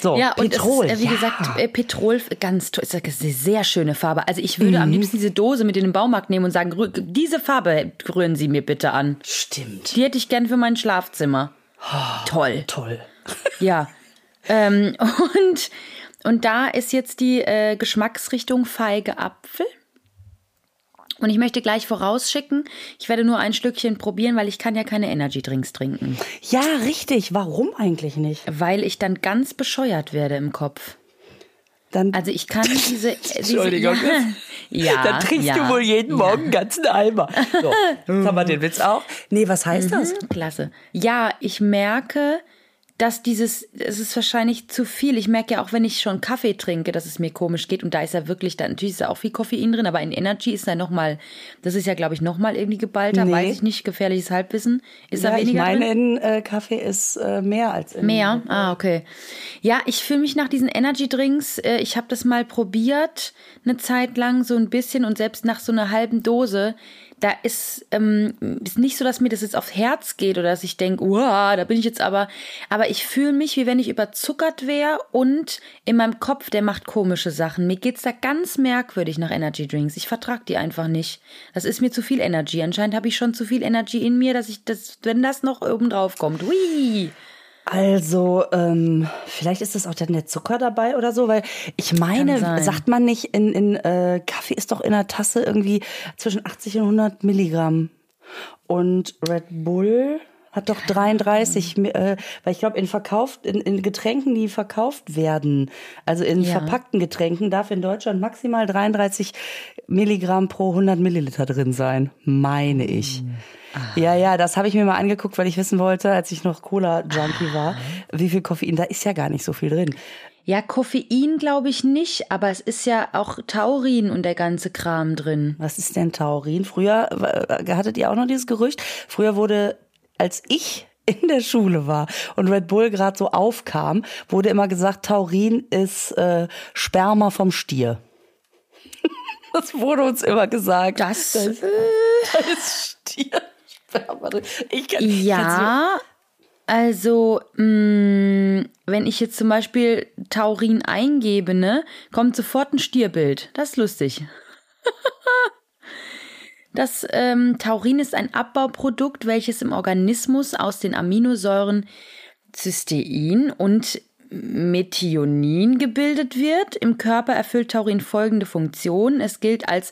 So, Ja, und Petrol. es ist, äh, wie ja. gesagt, äh, Petrol, ganz toll, ist eine sehr schöne Farbe. Also ich würde am liebsten diese Dose mit in den Baumarkt nehmen und sagen, diese Farbe rühren Sie mir bitte an. Stimmt. Die hätte ich gern für mein Schlafzimmer. Toll. Toll. Ja. ähm, und, und da ist jetzt die äh, Geschmacksrichtung feige Apfel. Und ich möchte gleich vorausschicken, ich werde nur ein Stückchen probieren, weil ich kann ja keine Energy Drinks trinken. Ja, richtig. Warum eigentlich nicht? Weil ich dann ganz bescheuert werde im Kopf. Dann, Also ich kann diese... diese Entschuldigung. Ja, ja, dann trinkst ja, du wohl jeden Morgen einen ganzen Eimer. So, jetzt haben wir den Witz auch. Nee, was heißt das? Klasse. Ja, ich merke, dass dieses, es ist wahrscheinlich zu viel. Ich merke ja auch, wenn ich schon Kaffee trinke, dass es mir komisch geht. Und da ist ja wirklich, da natürlich ist ja auch viel Koffein drin, aber in Energy ist da nochmal, das ist ja, glaube ich, nochmal irgendwie geballter, Nee. weiß ich nicht, gefährliches Halbwissen. Ist da Ja, ich weniger meine, drin? in äh, Kaffee ist äh, mehr als in Mehr? Ah, okay. Ja, ich fühle mich nach diesen Energy Drinks, äh, ich habe das mal probiert, eine Zeit lang so ein bisschen und selbst nach so einer halben Dose, da ist, ähm, ist nicht so, dass mir das jetzt aufs Herz geht oder dass ich denke, uah, da bin ich jetzt aber, aber ich fühle mich, wie wenn ich überzuckert wäre und in meinem Kopf, der macht komische Sachen. Mir geht's da ganz merkwürdig nach Energy Drinks. Ich vertrag die einfach nicht. Das ist mir zu viel Energy. Anscheinend habe ich schon zu viel Energy in mir, dass ich das, wenn das noch oben drauf kommt, hui. Also, ähm, vielleicht ist das auch dann der Zucker dabei oder so, weil ich meine, sagt man nicht, in, in äh, Kaffee ist doch in der Tasse irgendwie zwischen 80 und 100 Milligramm. Und Red Bull hat doch 33, mi- äh, weil ich glaube, in verkauft, in, in Getränken, die verkauft werden, also in Ja. verpackten Getränken, darf in Deutschland maximal 33 Milligramm pro 100 Milliliter drin sein, meine ich. Ja, ja, das habe ich mir mal angeguckt, weil ich wissen wollte, als ich noch Cola-Junkie war, wie viel Koffein, da ist ja gar nicht so viel drin. Ja, Koffein glaube ich nicht, aber es ist ja auch Taurin und der ganze Kram drin. Was ist denn Taurin? Früher äh, hattet ihr auch noch dieses Gerücht. Früher wurde, als ich in der Schule war und Red Bull gerade so aufkam, wurde immer gesagt, Taurin ist äh, Sperma vom Stier. das wurde uns immer gesagt. Das, da ist, da ist drin. Ich kann, ja, also mh, wenn ich jetzt zum Beispiel Taurin eingebe, ne, kommt sofort ein Stierbild. Das ist lustig. Das ähm, Taurin ist ein Abbauprodukt, welches im Organismus aus den Aminosäuren Cystein und Methionin gebildet wird. Im Körper erfüllt Taurin folgende Funktionen. Es gilt als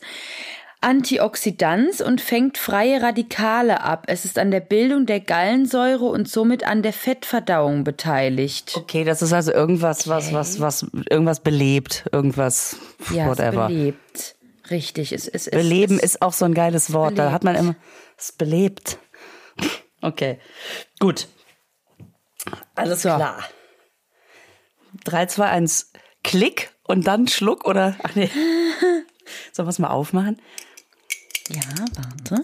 Antioxidant und fängt freie Radikale ab. Es ist an der Bildung der Gallensäure und somit an der Fettverdauung beteiligt. Okay, das ist also irgendwas, was, was, was, irgendwas belebt, irgendwas, Ja, whatever. belebt. Richtig, es, es Beleben es, ist auch so ein geiles Wort. Da belebt. hat man immer, es belebt. Okay, gut. Alles So. klar. 3, 2, 1, Klick und dann Schluck oder, ach nee. Sollen wir es mal aufmachen? Ja, warte.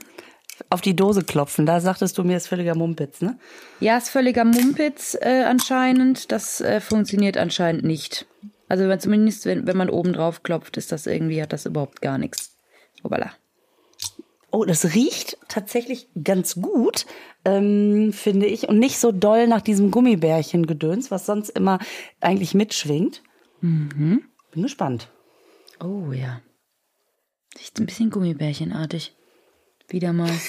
Auf die Dose klopfen, da sagtest du mir, ist völliger Mumpitz, ne? Ja, ist völliger Mumpitz äh, anscheinend. Das äh, funktioniert anscheinend nicht. Also wenn, zumindest, wenn, wenn man oben drauf klopft, ist das irgendwie, hat das überhaupt gar nichts. Obala. Oh, das riecht tatsächlich ganz gut, ähm, finde ich. Und nicht so doll nach diesem Gummibärchen-Gedöns, was sonst immer eigentlich mitschwingt. Mhm. Bin gespannt. Oh ja. Riecht ein bisschen Gummibärchenartig. Wieder mal.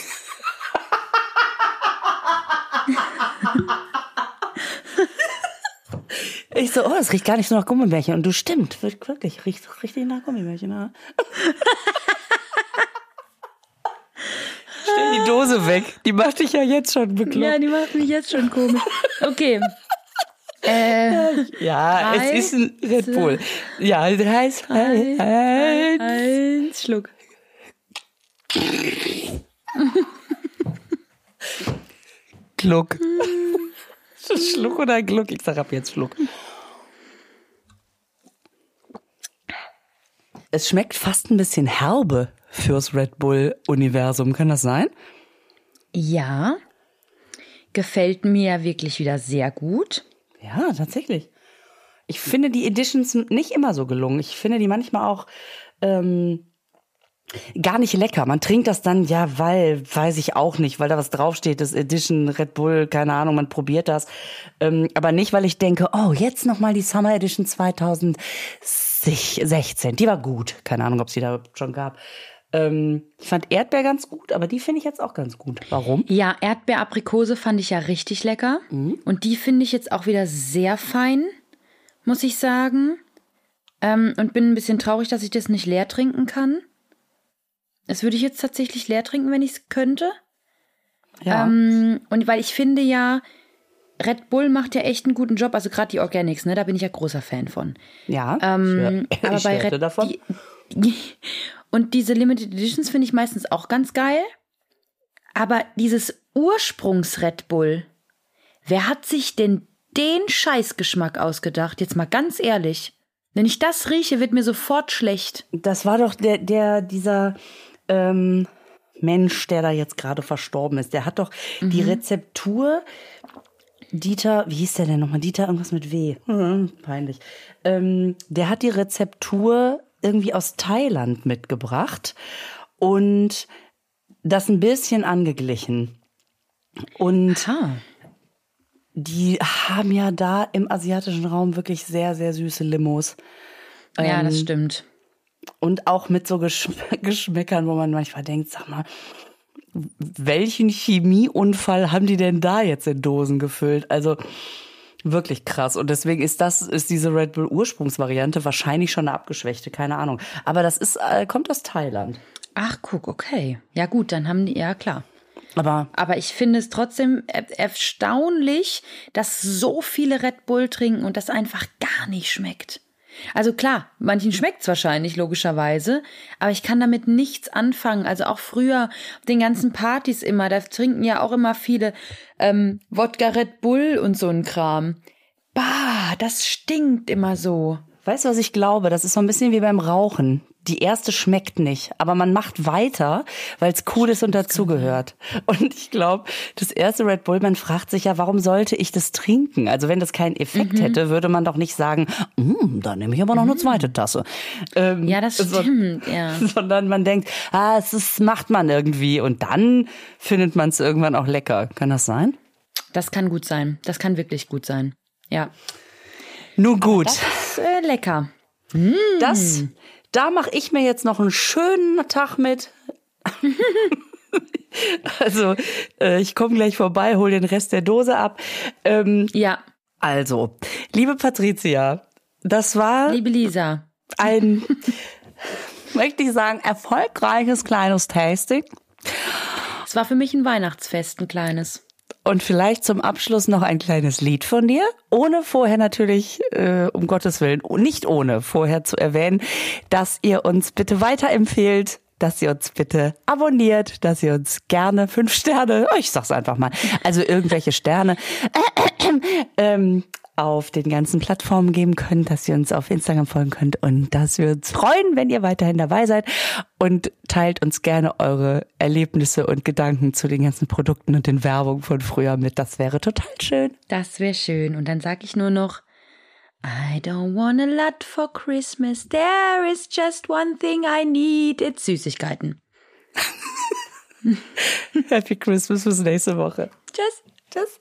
Ich so, oh, das riecht gar nicht so nach Gummibärchen. Und du stimmt, wirklich, riecht richtig nach Gummibärchen. Ja. Stell die Dose weg. Die macht dich ja jetzt schon bekloppt. Ja, die macht mich jetzt schon komisch. Okay. Äh, ja, es ist ein Red Bull. Ja, heißt ein, ein, ein Schluck. Gluck. Schluck oder Gluck? Ich sag ab jetzt Schluck. Es schmeckt fast ein bisschen herbe fürs Red Bull-Universum. Kann das sein? Ja. Gefällt mir wirklich wieder sehr gut. Ja, tatsächlich. Ich finde die Editions nicht immer so gelungen. Ich finde die manchmal auch ähm, gar nicht lecker. Man trinkt das dann, ja, weil, weiß ich auch nicht, weil da was draufsteht, das Edition Red Bull, keine Ahnung, man probiert das. Ähm, aber nicht, weil ich denke, oh, jetzt nochmal die Summer Edition 2016. Die war gut. Keine Ahnung, ob es die da schon gab. Ähm, ich fand Erdbeer ganz gut, aber die finde ich jetzt auch ganz gut. Warum? Ja, Erdbeer-Aprikose fand ich ja richtig lecker. Mhm. Und die finde ich jetzt auch wieder sehr fein, muss ich sagen. Ähm, und bin ein bisschen traurig, dass ich das nicht leer trinken kann. Das würde ich jetzt tatsächlich leer trinken, wenn ich es könnte. Ja. Ähm, und weil ich finde ja, Red Bull macht ja echt einen guten Job, also gerade die Organics, ne, da bin ich ja großer Fan von. Ja, ähm, ich, aber ich bei Red davon. Die, die, und diese Limited Editions finde ich meistens auch ganz geil. Aber dieses Ursprungs Red Bull, wer hat sich denn den Scheißgeschmack ausgedacht? Jetzt mal ganz ehrlich. Wenn ich das rieche, wird mir sofort schlecht. Das war doch der, der, dieser, ähm, Mensch, der da jetzt gerade verstorben ist. Der hat doch mhm. die Rezeptur. Dieter, wie hieß der denn nochmal? Dieter, irgendwas mit W. Hm, peinlich. Ähm, der hat die Rezeptur irgendwie aus Thailand mitgebracht und das ein bisschen angeglichen. Und Aha. die haben ja da im asiatischen Raum wirklich sehr, sehr süße Limos. Ja, ähm, das stimmt. Und auch mit so Geschm Geschmäckern, wo man manchmal denkt, sag mal, welchen Chemieunfall haben die denn da jetzt in Dosen gefüllt? Also wirklich krass. Und deswegen ist das, ist diese Red Bull Ursprungsvariante wahrscheinlich schon eine abgeschwächte, keine Ahnung. Aber das ist, äh, kommt aus Thailand. Ach, guck, okay. Ja gut, dann haben die, ja klar. Aber, Aber ich finde es trotzdem erstaunlich, dass so viele Red Bull trinken und das einfach gar nicht schmeckt. Also klar, manchen schmeckt's wahrscheinlich, logischerweise, aber ich kann damit nichts anfangen. Also auch früher, den ganzen Partys immer, da trinken ja auch immer viele ähm, Wodka Red Bull und so ein Kram. Bah, das stinkt immer so. Weißt du, was ich glaube? Das ist so ein bisschen wie beim Rauchen die erste schmeckt nicht, aber man macht weiter, weil es cool ist und dazugehört. Und ich glaube, das erste Red Bull, man fragt sich ja, warum sollte ich das trinken? Also wenn das keinen Effekt mhm. hätte, würde man doch nicht sagen, mm, da nehme ich aber noch eine mhm. zweite Tasse. Ähm, ja, das stimmt, so, ja. Sondern man denkt, ah, es ist, macht man irgendwie und dann findet man es irgendwann auch lecker. Kann das sein? Das kann gut sein. Das kann wirklich gut sein. Ja. Nun gut. Aber das ist äh, lecker. Das mm. Da mache ich mir jetzt noch einen schönen Tag mit. also, äh, ich komme gleich vorbei, hol den Rest der Dose ab. Ähm, ja. Also, liebe Patricia, das war. Liebe Lisa. Ein, möchte ich sagen, erfolgreiches kleines Tasting. Es war für mich ein Weihnachtsfest, ein kleines. Und vielleicht zum Abschluss noch ein kleines Lied von dir, ohne vorher natürlich, äh, um Gottes Willen, nicht ohne vorher zu erwähnen, dass ihr uns bitte weiterempfehlt, dass ihr uns bitte abonniert, dass ihr uns gerne fünf Sterne, ich sag's einfach mal, also irgendwelche Sterne, äh, äh, ähm, auf den ganzen Plattformen geben könnt, dass ihr uns auf Instagram folgen könnt und dass wir uns freuen, wenn ihr weiterhin dabei seid und teilt uns gerne eure Erlebnisse und Gedanken zu den ganzen Produkten und den Werbungen von früher mit. Das wäre total schön. Das wäre schön. Und dann sag ich nur noch, I don't want a lot for Christmas. There is just one thing I need. It's Süßigkeiten. Happy Christmas bis nächste Woche. Tschüss. Tschüss.